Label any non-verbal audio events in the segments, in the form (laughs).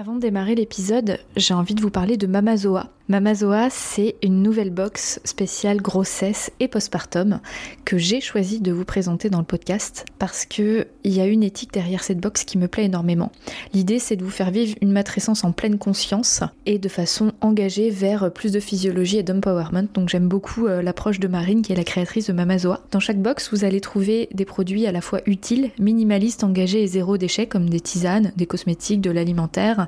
Avant de démarrer l'épisode, j'ai envie de vous parler de Mamazoa. Mamazoa, c'est une nouvelle box spéciale grossesse et postpartum que j'ai choisi de vous présenter dans le podcast parce que il y a une éthique derrière cette box qui me plaît énormément. L'idée, c'est de vous faire vivre une matrescence en pleine conscience et de façon engagée vers plus de physiologie et d'empowerment. Donc j'aime beaucoup euh, l'approche de Marine qui est la créatrice de Mamazoa. Dans chaque box, vous allez trouver des produits à la fois utiles, minimalistes, engagés et zéro déchet comme des tisanes, des cosmétiques, de l'alimentaire,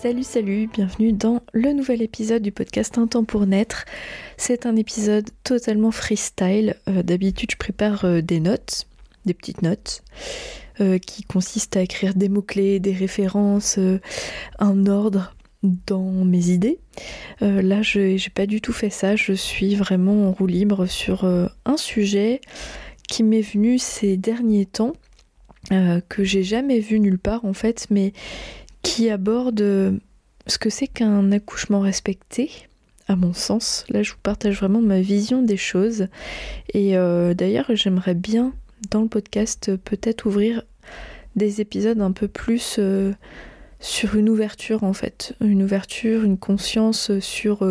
Salut, salut, bienvenue dans le nouvel épisode du podcast Un temps pour naître. C'est un épisode totalement freestyle. Euh, d'habitude, je prépare euh, des notes, des petites notes, euh, qui consistent à écrire des mots-clés, des références, un ordre dans mes idées. là, je n'ai pas du tout fait ça. Je suis vraiment en roue libre sur un sujet qui m'est venu ces derniers temps. que j'ai jamais vu nulle part en fait, mais qui aborde euh, ce que c'est qu'un accouchement respecté, à mon sens. Là, je vous partage vraiment ma vision des choses. Et euh, d'ailleurs, j'aimerais bien, dans le podcast, peut-être ouvrir des épisodes un peu plus euh, sur une ouverture, en fait. Une ouverture, une conscience sur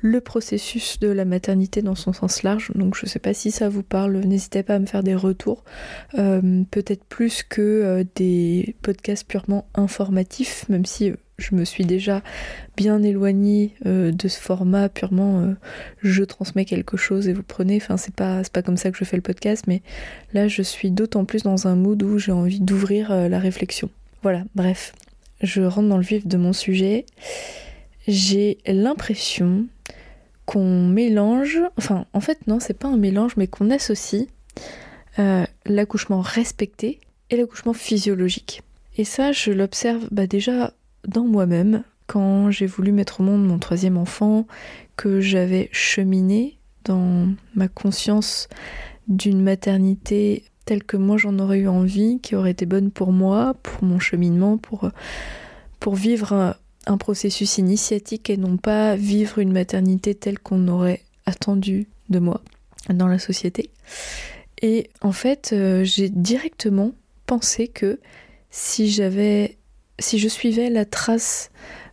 le processus de la maternité dans son sens large. Donc, je ne sais pas si ça vous parle. N'hésitez pas à me faire des retours. peut-être plus que des podcasts purement informatifs, même si je me suis déjà bien éloignée euh, de ce format purement euh, je transmets quelque chose et vous prenez. Enfin, c'est pas, pas comme ça que je fais le podcast, mais là, je suis d'autant plus dans un mood où j'ai envie d'ouvrir euh, la réflexion. Voilà, bref, je rentre dans le vif de mon sujet. J'ai l'impression qu'on mélange, enfin, en fait, non, c'est pas un mélange, mais qu'on associe l'accouchement respecté et l'accouchement physiologique. Et ça, je l'observe bah, déjà dans moi-même quand j'ai voulu mettre au monde mon troisième enfant, que j'avais cheminé dans ma conscience d'une maternité telle que moi j'en aurais eu envie, qui aurait été bonne pour moi, pour mon cheminement, pour, pour vivre un, un processus initiatique et non pas vivre une maternité telle qu'on aurait attendu de moi dans la société. Et en fait, euh, j'ai directement pensé que si j'avais si je suivais la trace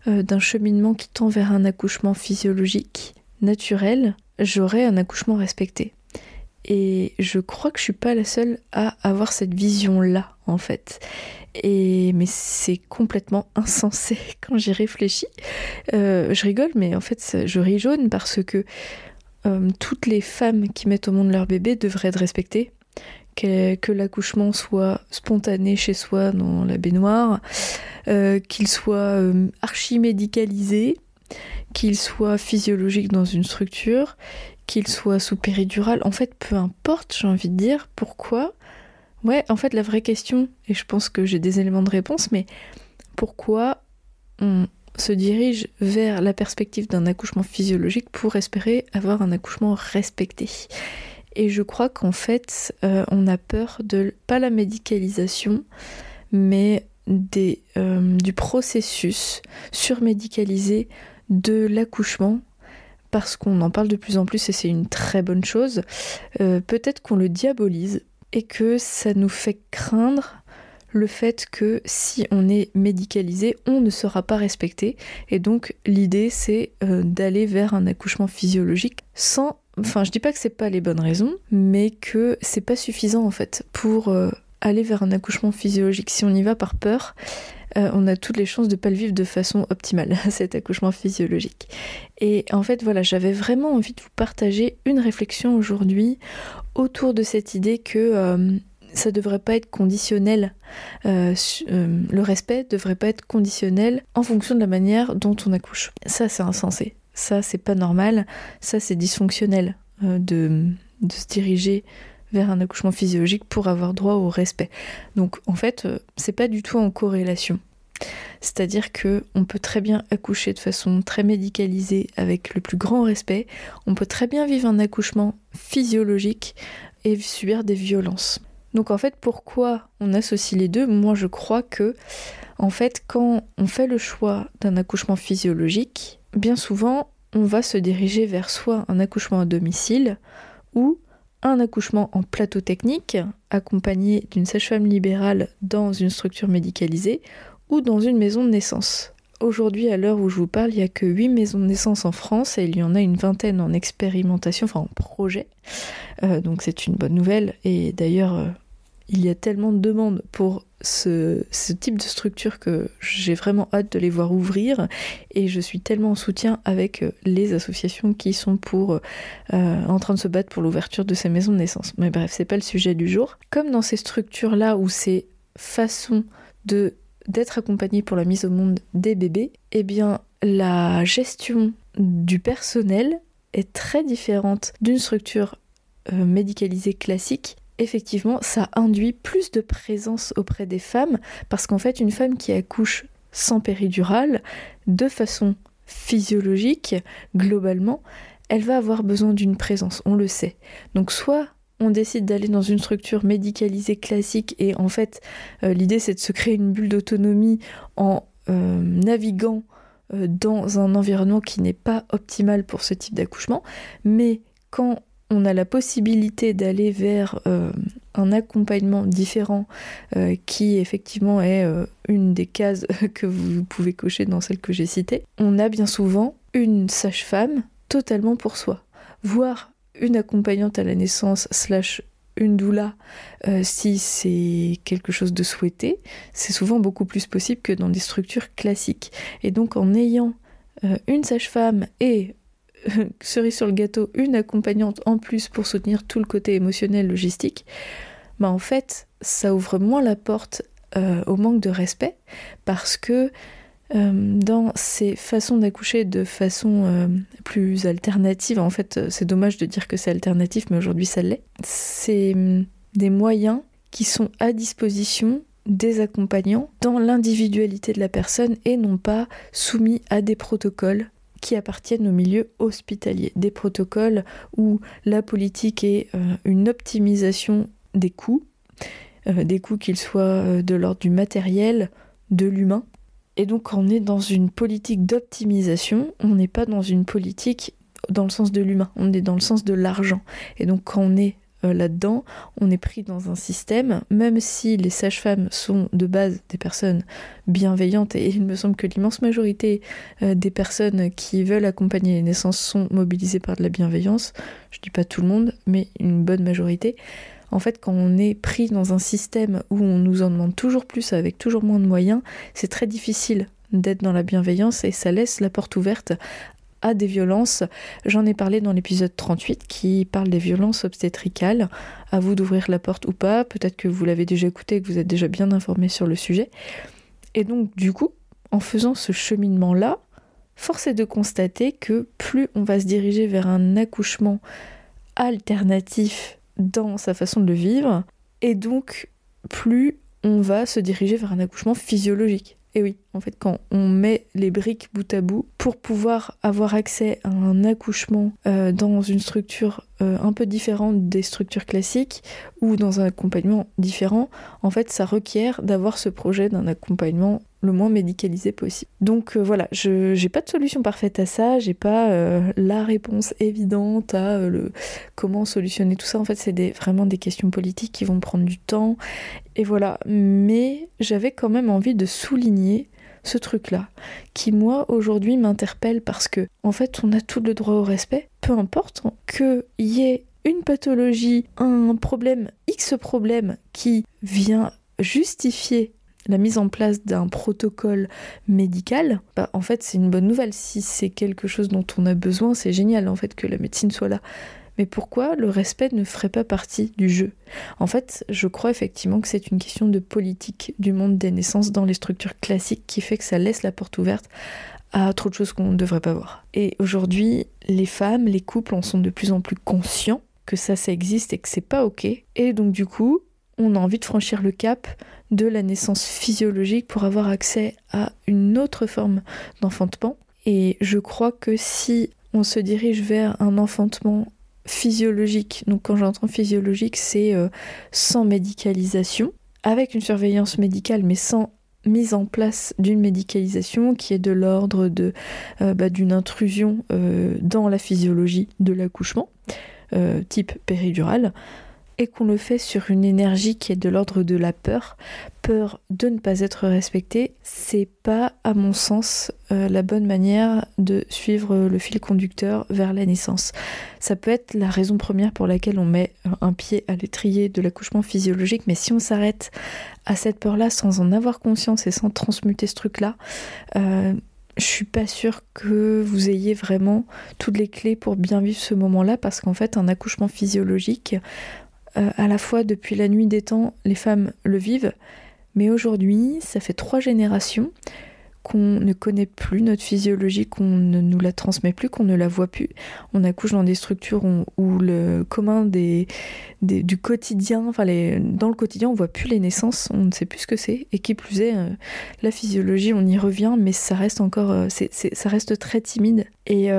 euh, d'un cheminement qui tend vers un accouchement physiologique, naturel, j'aurais un accouchement respecté. Et je crois que je suis pas la seule à avoir cette vision-là, en fait. Et mais c'est complètement (laughs) insensé quand j'y réfléchis. Euh, je rigole, mais en fait, je ris jaune parce que euh, toutes les femmes qui mettent au monde leur bébé devraient être respectées que, l'accouchement soit spontané chez soi dans la baignoire, euh, qu'il soit euh, archi-médicalisé, qu'il soit physiologique dans une structure, qu'il soit sous péridurale. En fait, peu importe, j'ai envie de dire, pourquoi Ouais, en fait, la vraie question, et je pense que j'ai des éléments de réponse, mais pourquoi on se dirige vers la perspective d'un accouchement physiologique pour espérer avoir un accouchement respecté et je crois qu'en fait, euh, on a peur de pas la médicalisation, mais des, euh, du processus surmédicalisé de l'accouchement, parce qu'on en parle de plus en plus et c'est une très bonne chose. Euh, peut-être qu'on le diabolise et que ça nous fait craindre le fait que si on est médicalisé, on ne sera pas respecté. Et donc l'idée c'est d'aller vers un accouchement physiologique sans Enfin, je dis pas que c'est pas les bonnes raisons, mais que c'est pas suffisant en fait pour euh, aller vers un accouchement physiologique. Si on y va par peur, euh, on a toutes les chances de ne pas le vivre de façon optimale, (laughs) cet accouchement physiologique. Et en fait, voilà, j'avais vraiment envie de vous partager une réflexion aujourd'hui autour de cette idée que euh, ça devrait pas être conditionnel. Euh, le respect devrait pas être conditionnel en fonction de la manière dont on accouche. Ça, c'est insensé. Ça, c'est pas normal. Ça, c'est dysfonctionnel de, de se diriger vers un accouchement physiologique pour avoir droit au respect. Donc en fait, euh, c'est pas du tout en corrélation. C'est-à-dire que on peut très bien accoucher de façon très médicalisée avec le plus grand respect, on peut très bien vivre un accouchement physiologique et subir des violences. Donc en fait, pourquoi on associe les deux? Moi, je crois que en fait, quand on fait le choix d'un accouchement physiologique, bien souvent, on va se diriger vers soit un accouchement à domicile ou un accouchement en plateau technique, accompagné d'une sage-femme libérale dans une structure médicalisée ou dans une maison de naissance. Aujourd'hui, à l'heure où je vous parle, il n'y a que 8 maisons de naissance en France et il y en a une vingtaine en expérimentation, enfin en projet. Euh, donc c'est une bonne nouvelle. Et d'ailleurs, euh, il y a tellement de demandes pour ce, type de structure que j'ai vraiment hâte de les voir ouvrir et je suis tellement en soutien avec euh, les associations qui sont euh, en train de se battre pour l'ouverture de ces maisons de naissance. Mais bref, c'est pas le sujet du jour. Comme dans ces structures là où ces façons d'être accompagné pour la mise au monde des bébés, eh bien la gestion du personnel est très différente d'une structure euh, médicalisée classique effectivement, ça induit plus de présence auprès des femmes, parce qu'en fait, une femme qui accouche sans péridurale, de façon physiologique, globalement, elle va avoir besoin d'une présence, on le sait. Donc soit on décide d'aller dans une structure médicalisée classique et en fait euh, l'idée c'est de se créer une bulle d'autonomie en euh, naviguant euh, dans un environnement qui n'est pas optimal pour ce type d'accouchement, mais quand on a la possibilité d'aller vers euh, un accompagnement différent euh, qui effectivement est euh, une des cases (laughs) que vous pouvez cocher dans celle que j'ai citée, on a bien souvent une sage-femme totalement pour soi, voire une accompagnante à la naissance slash une doula si c'est quelque chose de souhaité, c'est souvent beaucoup plus possible que dans des structures classiques. Et donc en ayant une sage-femme et (laughs) cerise sur le gâteau, une accompagnante en plus pour soutenir tout le côté émotionnel, logistique, bah en fait, ça ouvre moins la porte euh, au manque de respect parce que euh, dans ces façons d'accoucher de façon euh, plus alternative, en fait, c'est dommage de dire que c'est alternatif, mais aujourd'hui ça l'est, c'est hum, des moyens qui sont à disposition des accompagnants dans l'individualité de la personne et non pas soumis à des protocoles qui appartiennent au milieu hospitalier. Des protocoles où la politique est euh, une optimisation des coûts, euh, des coûts qu'ils soient euh, de l'ordre du matériel, de l'humain. Et donc on est dans une politique d'optimisation, on n'est pas dans une politique dans le sens de l'humain, on est dans le sens de l'argent. Et donc quand on est euh, là-dedans, on est pris dans un système, même si les sages-femmes sont de base des personnes bienveillantes, et il me semble que l'immense majorité euh, des personnes qui veulent accompagner les naissances sont mobilisées par de la bienveillance, je dis pas tout le monde, mais une bonne majorité, en fait, quand on est pris dans un système où on nous en demande toujours plus avec toujours moins de moyens, c'est très difficile d'être dans la bienveillance et ça laisse la porte ouverte des violences. J'en ai parlé dans l'épisode 38 qui parle des violences obstétricales. À vous d'ouvrir la porte ou pas. Peut-être que vous l'avez déjà écouté et que vous êtes déjà bien informé sur le sujet. Et donc, du coup, en faisant ce cheminement-là, force est de constater que plus on va se diriger vers un accouchement alternatif dans sa façon de le vivre, et donc plus on va se diriger vers un accouchement physiologique. Et oui, en fait, quand on met les briques bout à bout pour pouvoir avoir accès à un accouchement euh, dans une structure euh, un peu différente des structures classiques ou dans un accompagnement différent, en fait, ça requiert d'avoir ce projet d'un accompagnement le moins médicalisé possible. Donc euh, voilà, je j'ai pas de solution parfaite à ça, j'ai pas la réponse évidente à le comment solutionner tout ça. En fait, c'est vraiment des questions politiques qui vont prendre du temps. Et voilà, mais j'avais quand même envie de souligner ce truc-là, qui moi aujourd'hui m'interpelle parce que en fait on a tout le droit au respect, peu importe qu'il y ait une pathologie, un problème, X problème qui vient justifier la mise en place d'un protocole médical, bah, en fait c'est une bonne nouvelle. Si c'est quelque chose dont on a besoin, c'est génial en fait que la médecine soit là. Mais pourquoi le respect ne ferait pas partie du jeu? En fait, je crois effectivement que c'est une question de politique du monde des naissances dans les structures classiques qui fait que ça laisse la porte ouverte à trop de choses qu'on ne devrait pas voir. Et aujourd'hui, les femmes, les couples en sont de plus en plus conscients que ça, ça existe et que c'est pas ok. Et donc du coup, on a envie de franchir le cap de la naissance physiologique pour avoir accès à une autre forme d'enfantement. Et je crois que si on se dirige vers un enfantement physiologique, donc quand j'entends physiologique, c'est euh, sans médicalisation, avec une surveillance médicale, mais sans mise en place d'une médicalisation qui est de l'ordre de euh, bah, d'une intrusion euh, dans la physiologie de l'accouchement, type péridurale, qu'on le fait sur une énergie qui est de l'ordre de la peur, peur de ne pas être respecté, c'est pas, à mon sens, euh, la bonne manière de suivre le fil conducteur vers la naissance. Ça peut être la raison première pour laquelle on met un pied à l'étrier de l'accouchement physiologique, mais si on s'arrête à cette peur-là sans en avoir conscience et sans transmuter ce truc-là, euh, je suis pas sûre que vous ayez vraiment toutes les clés pour bien vivre ce moment-là parce qu'en fait un accouchement physiologique euh, à la fois depuis la nuit des temps, les femmes le vivent, mais aujourd'hui, ça fait trois générations qu'on ne connaît plus notre physiologie, qu'on ne nous la transmet plus, qu'on ne la voit plus. On accouche dans des structures où, le commun des, du quotidien, enfin dans le quotidien, on voit plus les naissances, on ne sait plus ce que c'est. Et qui plus est, euh, la physiologie, on y revient, mais ça reste encore, euh, ça reste très timide. Et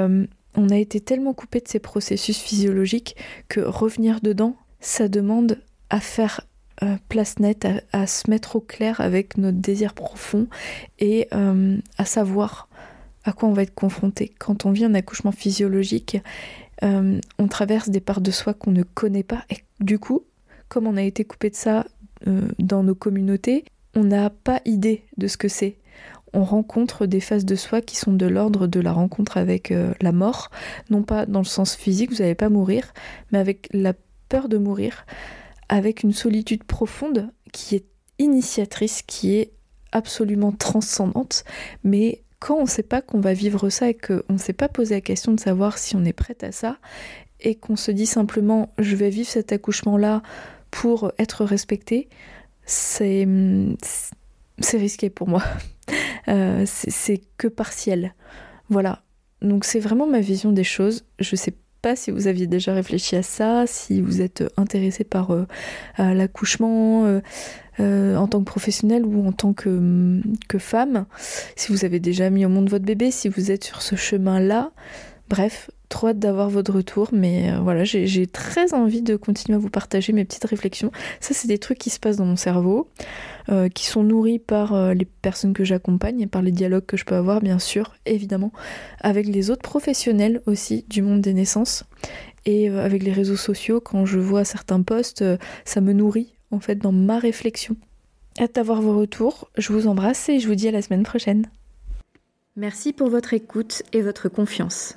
on a été tellement coupé de ces processus physiologiques que revenir dedans, ça demande à faire euh, place nette, à, se mettre au clair avec notre désir profond et euh, à savoir à quoi on va être confronté. Quand on vit un accouchement physiologique, euh, on traverse des parts de soi qu'on ne connaît pas et du coup, comme on a été coupé de ça dans nos communautés, on n'a pas idée de ce que c'est on rencontre des phases de soi qui sont de l'ordre de la rencontre avec la mort, non pas dans le sens physique, vous n'allez pas mourir, mais avec la de mourir, avec une solitude profonde qui est initiatrice, qui est absolument transcendante, mais quand on ne sait pas qu'on va vivre ça et qu'on ne s'est pas posé la question de savoir si on est prête à ça, et qu'on se dit simplement je vais vivre cet accouchement-là pour être respecté, c'est risqué pour moi. (laughs) Euh, c'est que partiel. Voilà. Donc c'est vraiment ma vision des choses. Je sais si vous aviez déjà réfléchi à ça, si vous êtes intéressé par euh, l'accouchement euh, euh, en tant que professionnel ou en tant que, que femme, si vous avez déjà mis au monde votre bébé, si vous êtes sur ce chemin-là. Bref, trop hâte d'avoir votre retour, mais voilà, j'ai très envie de continuer à vous partager mes petites réflexions. Ça, c'est des trucs qui se passent dans mon cerveau. Euh, qui sont nourris par euh, les personnes que j'accompagne et par les dialogues que je peux avoir, bien sûr, évidemment, avec les autres professionnels aussi du monde des naissances et euh, avec les réseaux sociaux. Quand je vois certains posts, ça me nourrit en fait dans ma réflexion. Hâte d'avoir vos retours. Je vous embrasse et je vous dis à la semaine prochaine. Merci pour votre écoute et votre confiance.